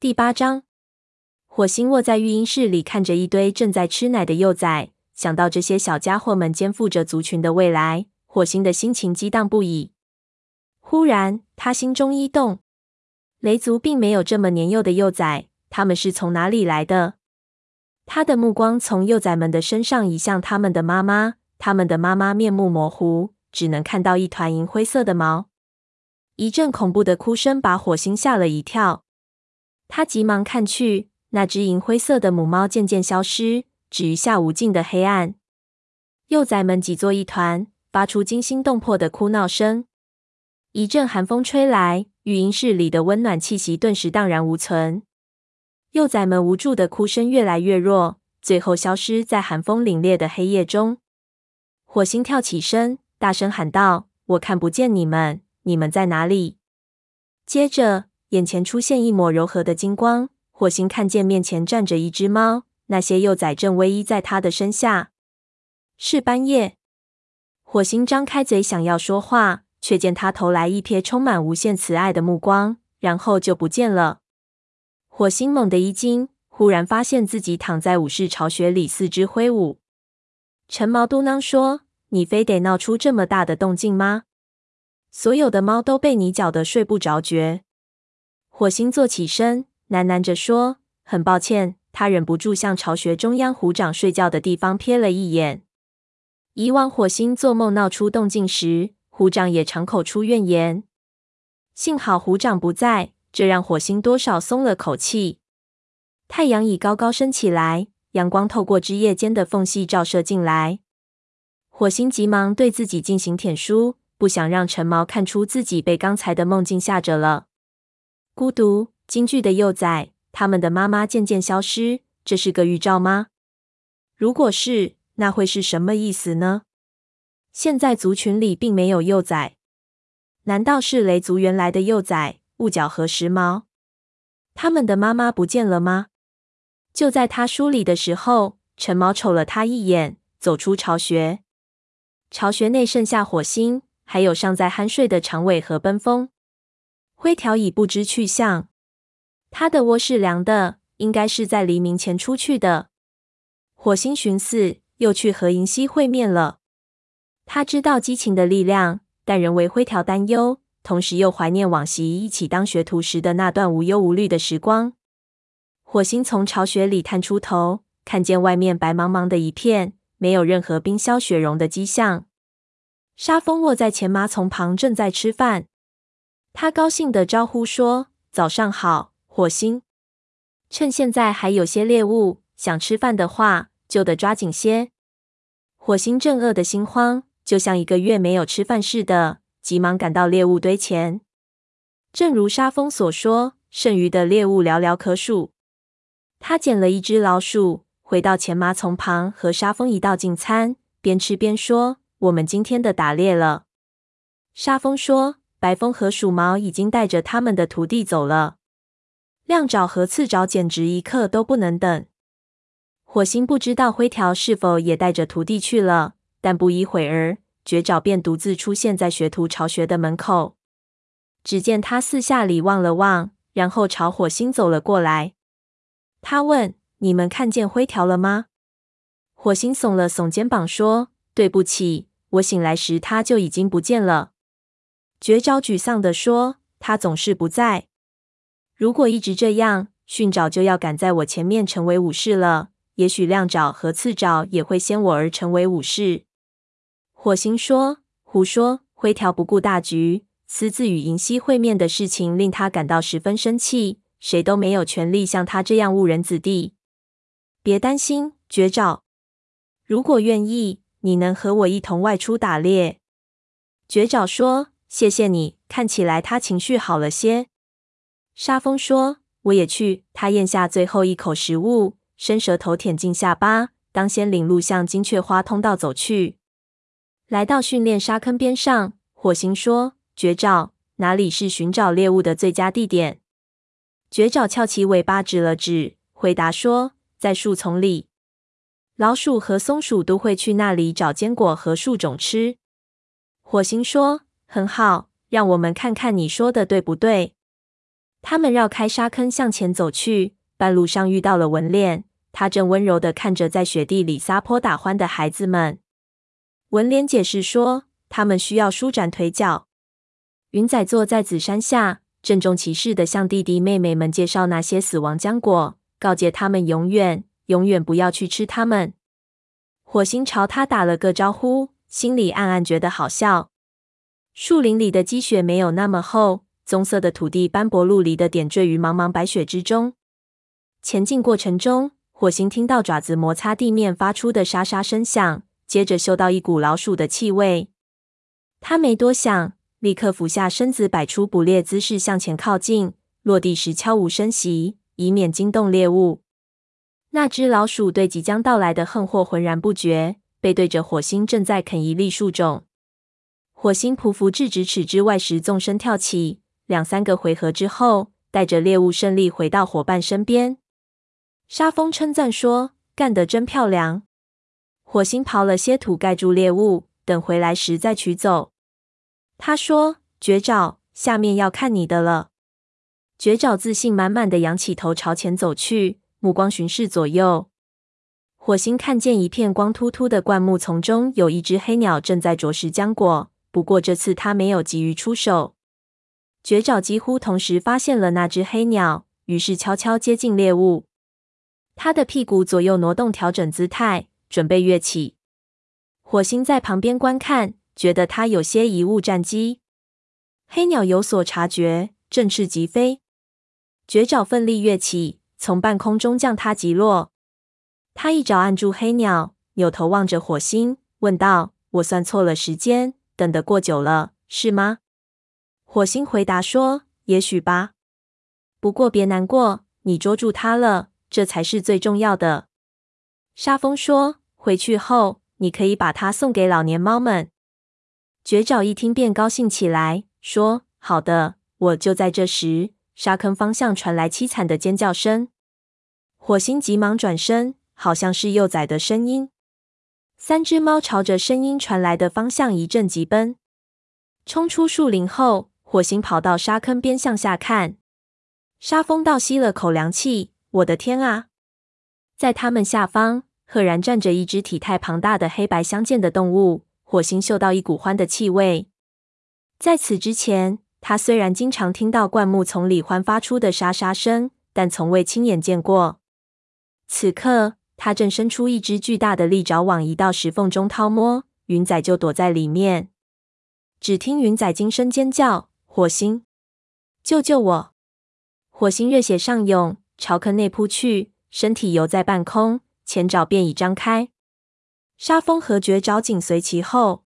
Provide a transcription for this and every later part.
第八章，火星卧在育婴室里，看着一堆正在吃奶的幼崽，想到这些小家伙们肩负着族群的未来，火星的心情激荡不已。忽然，他心中一动，雷族并没有这么年幼的幼崽，他们是从哪里来的？他的目光从幼崽们的身上移向他们的妈妈，他们的妈妈面目模糊，只能看到一团银灰色的毛。一阵恐怖的哭声把火星吓了一跳，他急忙看去，那只银灰色的母猫渐渐消失，只余下无尽的黑暗。幼崽们挤作一团，发出惊心动魄的哭闹声。一阵寒风吹来，育婴室里的温暖气息顿时荡然无存。幼崽们无助的哭声越来越弱，最后消失在寒风凛冽的黑夜中。火星跳起身，大声喊道：“我看不见你们。”你们在哪里？接着，眼前出现一抹柔和的金光。火星看见面前站着一只猫，那些幼崽正偎依在它的身下。是斑叶。火星张开嘴想要说话，却见他投来一瞥充满无限慈爱的目光，然后就不见了。火星猛地一惊，忽然发现自己躺在武士巢穴里，四肢挥舞。陈毛嘟囔说：“你非得闹出这么大的动静吗？”所有的猫都被你搅得睡不着觉。火星坐起身，喃喃着说：“很抱歉。”他忍不住向巢穴中央虎掌睡觉的地方瞥了一眼。以往火星做梦闹出动静时，虎掌也常口出怨言。幸好虎掌不在，这让火星多少松了口气。太阳已高高升起来，阳光透过枝叶间的缝隙照射进来。火星急忙对自己进行舔梳。不想让陈毛看出自己被刚才的梦境吓着了。孤独、京剧的幼崽，他们的妈妈渐渐消失，这是个预兆吗？如果是，那会是什么意思呢？现在族群里并没有幼崽，难道是雷族原来的幼崽雾角和时髦？他们的妈妈不见了吗？就在他梳理的时候，橙毛瞅了他一眼，走出巢穴。巢穴内剩下火星。还有尚在酣睡的长尾和奔风，灰条已不知去向。他的窝是凉的，应该是在黎明前出去的。火星寻思，又去和银溪会面了。他知道激情的力量，但仍为灰条担忧，同时又怀念往昔一起当学徒时的那段无忧无虑的时光。火星从巢穴里探出头，看见外面白茫茫的一片，没有任何冰消雪融的迹象。沙风卧在前麻丛旁，正在吃饭。他高兴地招呼说：“早上好，火星。趁现在还有些猎物，想吃饭的话，就得抓紧些。”火星正饿得心慌，就像一个月没有吃饭似的，急忙赶到猎物堆前。正如沙蜂所说，剩余的猎物寥寥可数。他捡了一只老鼠，回到前麻丛旁，和沙蜂一道进餐，边吃边说。我们今天的打猎了。沙蜂说：“白风和鼠毛已经带着他们的徒弟走了。亮爪和刺爪简直一刻都不能等。”火星不知道灰条是否也带着徒弟去了，但不一会儿，绝爪便独自出现在学徒巢穴的门口。只见他四下里望了望，然后朝火星走了过来。他问：“你们看见灰条了吗？”火星耸了耸肩膀说：“对不起。”我醒来时，他就已经不见了。绝招沮丧地说：“他总是不在。如果一直这样，训爪就要赶在我前面成为武士了。也许亮爪和刺爪也会先我而成为武士。”火星说：“胡说！”灰条不顾大局，私自与银溪会面的事情令他感到十分生气。谁都没有权利像他这样误人子弟。别担心，绝爪。如果愿意。你能和我一同外出打猎？绝爪说：“谢谢你。”看起来他情绪好了些。沙风说：“我也去。”他咽下最后一口食物，伸舌头舔进下巴，当先领路向金雀花通道走去。来到训练沙坑边上，火星说：“绝爪，哪里是寻找猎物的最佳地点？”绝爪翘起尾巴指了指，回答说：“在树丛里。”老鼠和松鼠都会去那里找坚果和树种吃。火星说：“很好，让我们看看你说的对不对。”他们绕开沙坑向前走去，半路上遇到了文脸，他正温柔的看着在雪地里撒泼打欢的孩子们。文脸解释说，他们需要舒展腿脚。云仔坐在紫山下，郑重其事的向弟弟妹妹们介绍那些死亡浆果，告诫他们永远、永远不要去吃它们。火星朝他打了个招呼，心里暗暗觉得好笑。树林里的积雪没有那么厚，棕色的土地斑驳陆离的点缀于茫茫白雪之中。前进过程中，火星听到爪子摩擦地面发出的沙沙声响。接着嗅到一股老鼠的气味，他没多想，立刻俯下身子，摆出捕猎姿势向前靠近，落地时悄无声息，以免惊动猎物。那只老鼠对即将到来的横祸浑然不觉，背对着火星正在啃一粒树种。火星匍匐至咫尺之外时，纵身跳起，两三个回合之后，带着猎物胜利回到伙伴身边。沙风称赞说：“干得真漂亮。”火星刨了些土盖住猎物，等回来时再取走。他说：“绝爪，下面要看你的了。”绝爪自信满满的仰起头朝前走去，目光巡视左右。火星看见一片光秃秃的灌木丛中有一只黑鸟正在啄食浆果，不过这次他没有急于出手。绝爪几乎同时发现了那只黑鸟，于是悄悄接近猎物。他的屁股左右挪动，调整姿态。准备跃起，火星在旁边观看，觉得他有些贻误战机。黑鸟有所察觉，振翅疾飞，绝爪奋力跃起，从半空中将它击落。他一爪按住黑鸟，扭头望着火星，问道：“我算错了时间，等得过久了，是吗？”火星回答说：“也许吧。不过别难过，你捉住它了，这才是最重要的。”沙峰说。回去后，你可以把它送给老年猫们。绝爪一听便高兴起来，说：“好的，我就在这时。”沙坑方向传来凄惨的尖叫声，火星急忙转身，好像是幼崽的声音。三只猫朝着声音传来的方向一阵急奔，冲出树林后，火星跑到沙坑边向下看。沙风倒吸了口凉气：“我的天啊！”在它们下方。赫然站着一只体态庞大的黑白相间的动物，火星嗅到一股獾的气味。在此之前，他虽然经常听到灌木丛里獾发出的沙沙声，但从未亲眼见过。此刻，他正伸出一只巨大的利爪往一道石缝中掏摸，云仔就躲在里面。只听云仔惊声尖叫：“火星，救救我！”火星热血上涌，朝坑内扑去，身体游在半空。前爪便已张开，沙风和绝爪紧随其后。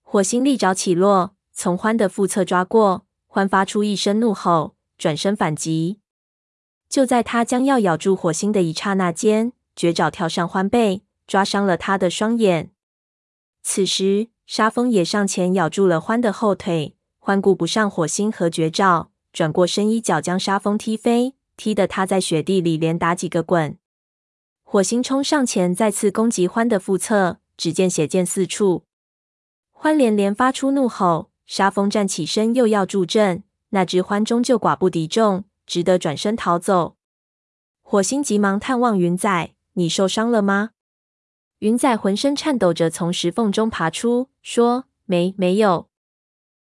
火星利爪起落，从獾的腹侧抓过，獾发出一声怒吼，转身反击。就在他将要咬住火星的一刹那间，绝爪跳上獾背，抓伤了他的双眼。此时，沙风也上前咬住了獾的后腿，獾顾不上火星和绝爪，转过身一脚将沙风踢飞，踢得他在雪地里连打几个滚。火星冲上前，再次攻击獾的腹侧，只见血溅四处。獾连连发出怒吼，沙风站起身又要助阵，那只獾终究寡不敌众，只得转身逃走。火星急忙探望云仔：“你受伤了吗？”云仔浑身颤抖着从石缝中爬出，说：“没，没有。”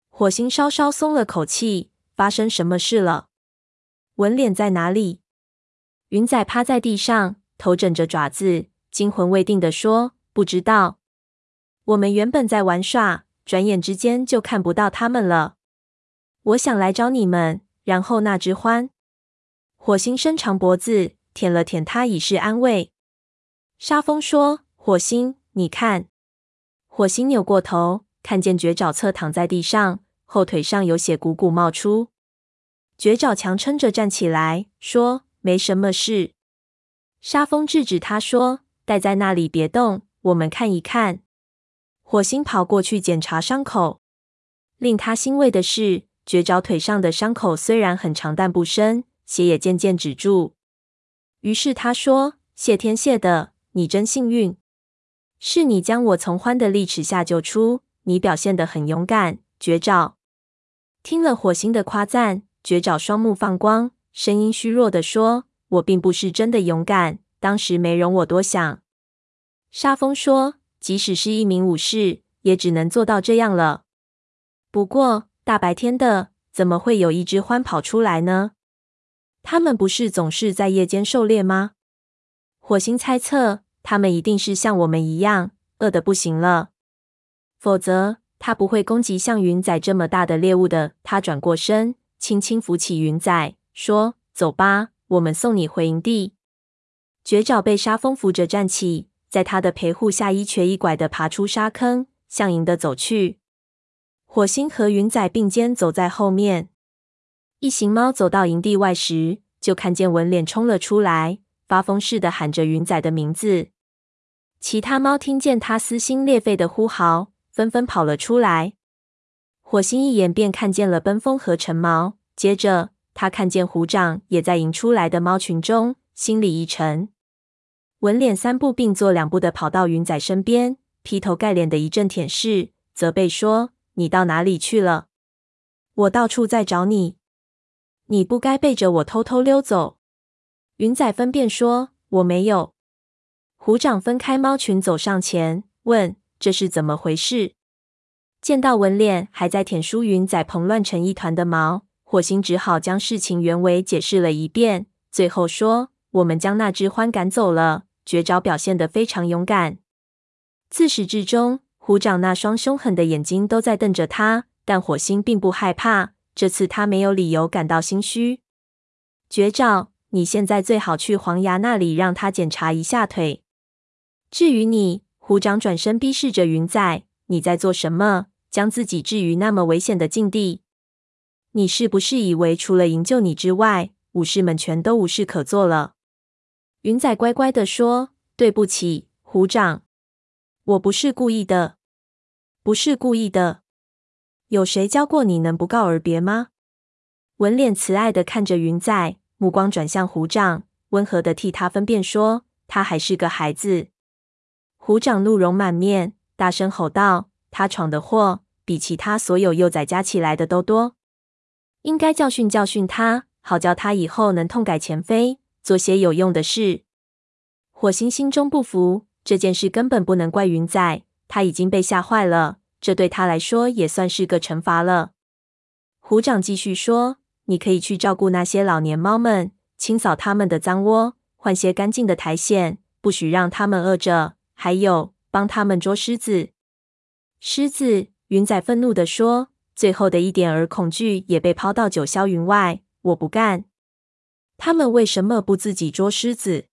火星稍稍松了口气：“发生什么事了？文脸在哪里？”云仔趴在地上。头枕着爪子，惊魂未定地说：“不知道。我们原本在玩耍，转眼之间就看不到他们了。我想来找你们，然后那只獾。”火星伸长脖子，舔了舔它，以示安慰。沙风说：“火星，你看。”火星扭过头，看见绝爪侧躺在地上，后腿上有血汩汩冒出。绝爪强撑着站起来，说：“没什么事。”沙风制止他说：“待在那里别动，我们看一看。”火星跑过去检查伤口，令他欣慰的是，绝爪腿上的伤口虽然很长，但不深，血也渐渐止住。于是他说：“谢天谢地，你真幸运，是你将我从獾的利齿下救出，你表现得很勇敢。”绝爪听了火星的夸赞，绝爪双目放光，声音虚弱地说：“我并不是真的勇敢，当时没容我多想。”沙风说：“即使是一名武士，也只能做到这样了。不过大白天的，怎么会有一只獾跑出来呢？他们不是总是在夜间狩猎吗？”火星猜测，他们一定是像我们一样饿得不行了，否则。他不会攻击像云仔这么大的猎物的。他转过身，轻轻扶起云仔，说：“走吧，我们送你回营地。”绝爪被沙风扶着站起，在他的陪护下，一瘸一拐的爬出沙坑，向营地走去。火星和云仔并肩走在后面。一行猫走到营地外时，就看见文脸冲了出来，发疯似的喊着云仔的名字。其他猫听见他撕心裂肺的呼号。纷纷跑了出来。火星一眼便看见了奔风和橙毛，接着他看见虎掌也在迎出来的猫群中，心里一沉。纹脸三步并作两步的跑到云仔身边，劈头盖脸的一阵舔舐，责备说：“你到哪里去了？我到处在找你，你不该背着我偷偷溜走。”云仔分辨说：“我没有。”虎掌分开猫群走上前问。这是怎么回事？见到纹脸还在舔舒云仔蓬乱成一团的毛，火星只好将事情原委解释了一遍。最后说：“我们将那只獾赶走了。绝招表现得非常勇敢。自始至终，虎掌那双凶狠的眼睛都在瞪着他，但火星并不害怕。这次他没有理由感到心虚。绝招，你现在最好去黄牙那里，让他检查一下腿。至于你。”虎掌转身逼视着云仔：“你在做什么？将自己置于那么危险的境地？你是不是以为除了营救你之外，武士们全都无事可做了？”云仔乖乖地说：“对不起，虎掌，我不是故意的，不是故意的。有谁教过你能不告而别吗？”文脸慈爱的看着云仔，目光转向虎掌，温和的替他分辨说：“他还是个孩子。”虎掌怒容满面，大声吼道：“他闯的祸比其他所有幼崽加起来的都多，应该教训教训他，好叫他以后能痛改前非，做些有用的事。”火星心中不服，这件事根本不能怪云仔，他已经被吓坏了，这对他来说也算是个惩罚了。虎掌继续说：“你可以去照顾那些老年猫们，清扫他们的脏窝，换些干净的苔藓，不许让他们饿着。”还有，帮他们捉狮子。狮子，云仔愤怒地说，最后的一点儿恐惧也被抛到九霄云外。我不干。他们为什么不自己捉狮子？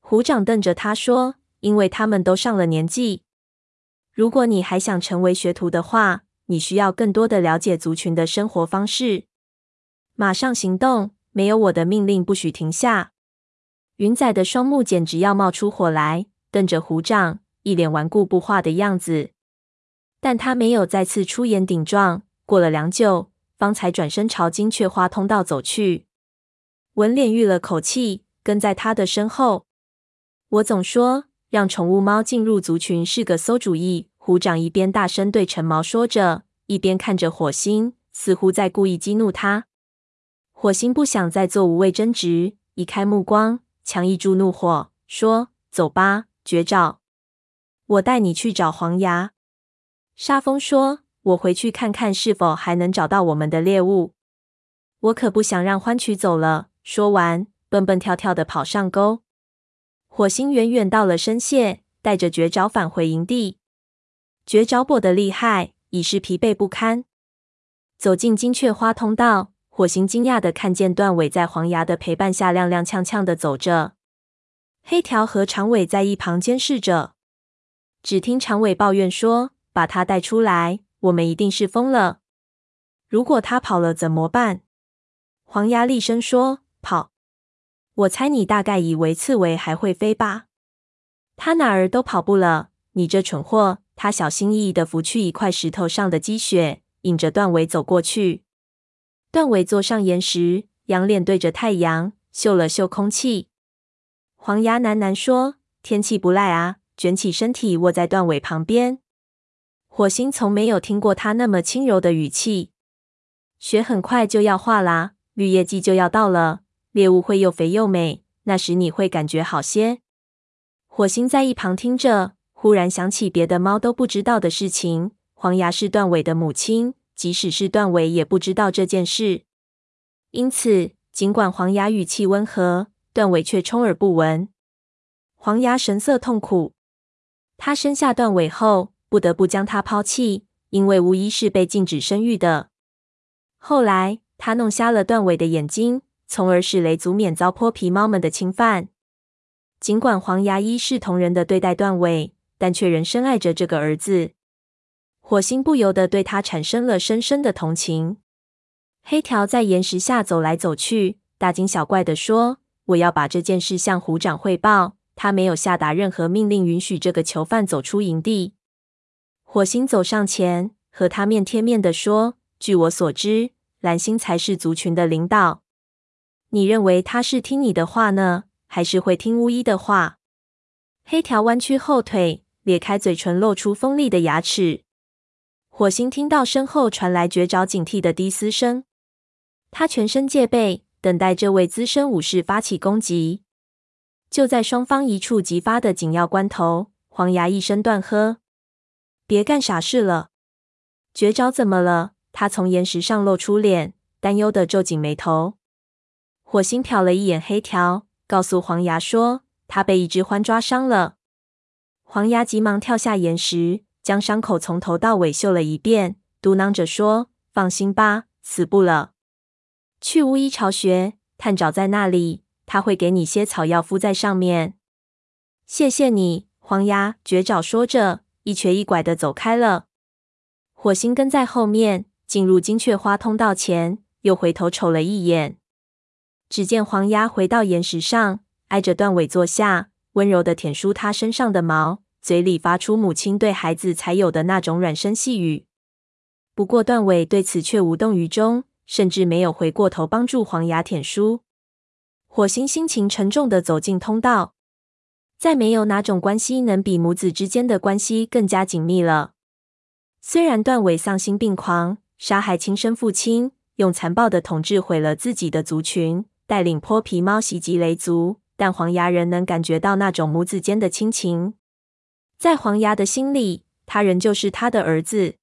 虎掌瞪着他说：“因为他们都上了年纪。如果你还想成为学徒的话，你需要更多的了解族群的生活方式。马上行动！没有我的命令，不许停下。”云仔的双目简直要冒出火来。瞪着虎掌，一脸顽固不化的样子，但他没有再次出言顶撞。过了良久，方才转身朝金雀花通道走去。纹脸吁了口气，跟在他的身后。我总说，让宠物猫进入族群是个馊主意。虎掌一边大声对陈毛说着，一边看着火星，似乎在故意激怒他。火星不想再做无谓争执，移开目光，强抑住怒火，说：“走吧。”绝招，我带你去找黄牙。沙风说：“我回去看看是否还能找到我们的猎物。我可不想让欢取走了。”说完，蹦蹦跳跳的跑上沟。火星远远到了声谢，带着绝招返回营地。绝招跛得厉害，已是疲惫不堪。走进金雀花通道，火星惊讶的看见断尾在黄牙的陪伴下踉踉跄跄的走着。黑条和长尾在一旁监视着，只听长尾抱怨说：“把他带出来，我们一定是疯了。如果他跑了怎么办？”黄牙厉声说：“跑！我猜你大概以为刺猬还会飞吧？他哪儿都跑不了。你这蠢货！”他小心翼翼地拂去一块石头上的积雪，引着断尾走过去。断尾坐上岩石，仰脸对着太阳，嗅了嗅空气。黄牙喃喃说：“天气不赖啊！”卷起身体卧在断尾旁边。火星从没有听过他那么轻柔的语气。雪很快就要化啦，绿叶季就要到了，猎物会又肥又美，那时你会感觉好些。火星在一旁听着，忽然想起别的猫都不知道的事情：黄牙是断尾的母亲，即使是断尾也不知道这件事。因此，尽管黄牙语气温和，段尾却充耳不闻。黄牙神色痛苦，他生下段尾后，不得不将他抛弃，因为巫医是被禁止生育的。后来，他弄瞎了段尾的眼睛，从而使雷族免遭泼皮猫们的侵犯。尽管黄牙一视同仁的对待段尾，但却仍深爱着这个儿子。火星不由得对他产生了深深的同情。黑条在岩石下走来走去，大惊小怪地说：“我要把这件事向虎掌汇报。”他没有下达任何命令，允许这个囚犯走出营地。火星走上前，和他面贴面地说：“据我所知，蓝星才是族群的领导。你认为他是听你的话呢，还是会听巫医的话？”黑条弯曲后腿，咧开嘴唇，露出锋利的牙齿。火星听到身后传来绝着警惕的低嘶声，他全身戒备，等待这位资深武士发起攻击。就在双方一触即发的紧要关头，黄牙一声断喝：“别干傻事了！”绝招怎么了？他从岩石上露出脸，担忧地皱紧眉头。火星瞟了一眼黑条，告诉黄牙说：“他被一只獾抓伤了。”黄牙急忙跳下岩石，将伤口从头到尾嗅了一遍，嘟囔着说：“放心吧，死不了。去巫医巢穴，探爪在那里。”他会给你些草药敷在上面。谢谢你，黄鸭绝爪说着，一瘸一拐的走开了。火星跟在后面，进入金雀花通道前，又回头瞅了一眼。只见黄鸭回到岩石上，挨着断尾坐下，温柔的舔梳他身上的毛，嘴里发出母亲对孩子才有的那种软声细语。不过断尾对此却无动于衷，甚至没有回过头帮助黄牙舔梳。火星心情沉重地走进通道，再没有哪种关系能比母子之间的关系更加紧密了。虽然断尾丧心病狂，杀害亲生父亲，用残暴的统治毁了自己的族群，带领泼皮猫袭击雷族，但黄牙仍能感觉到那种母子间的亲情。在黄牙的心里，他仍旧是他的儿子。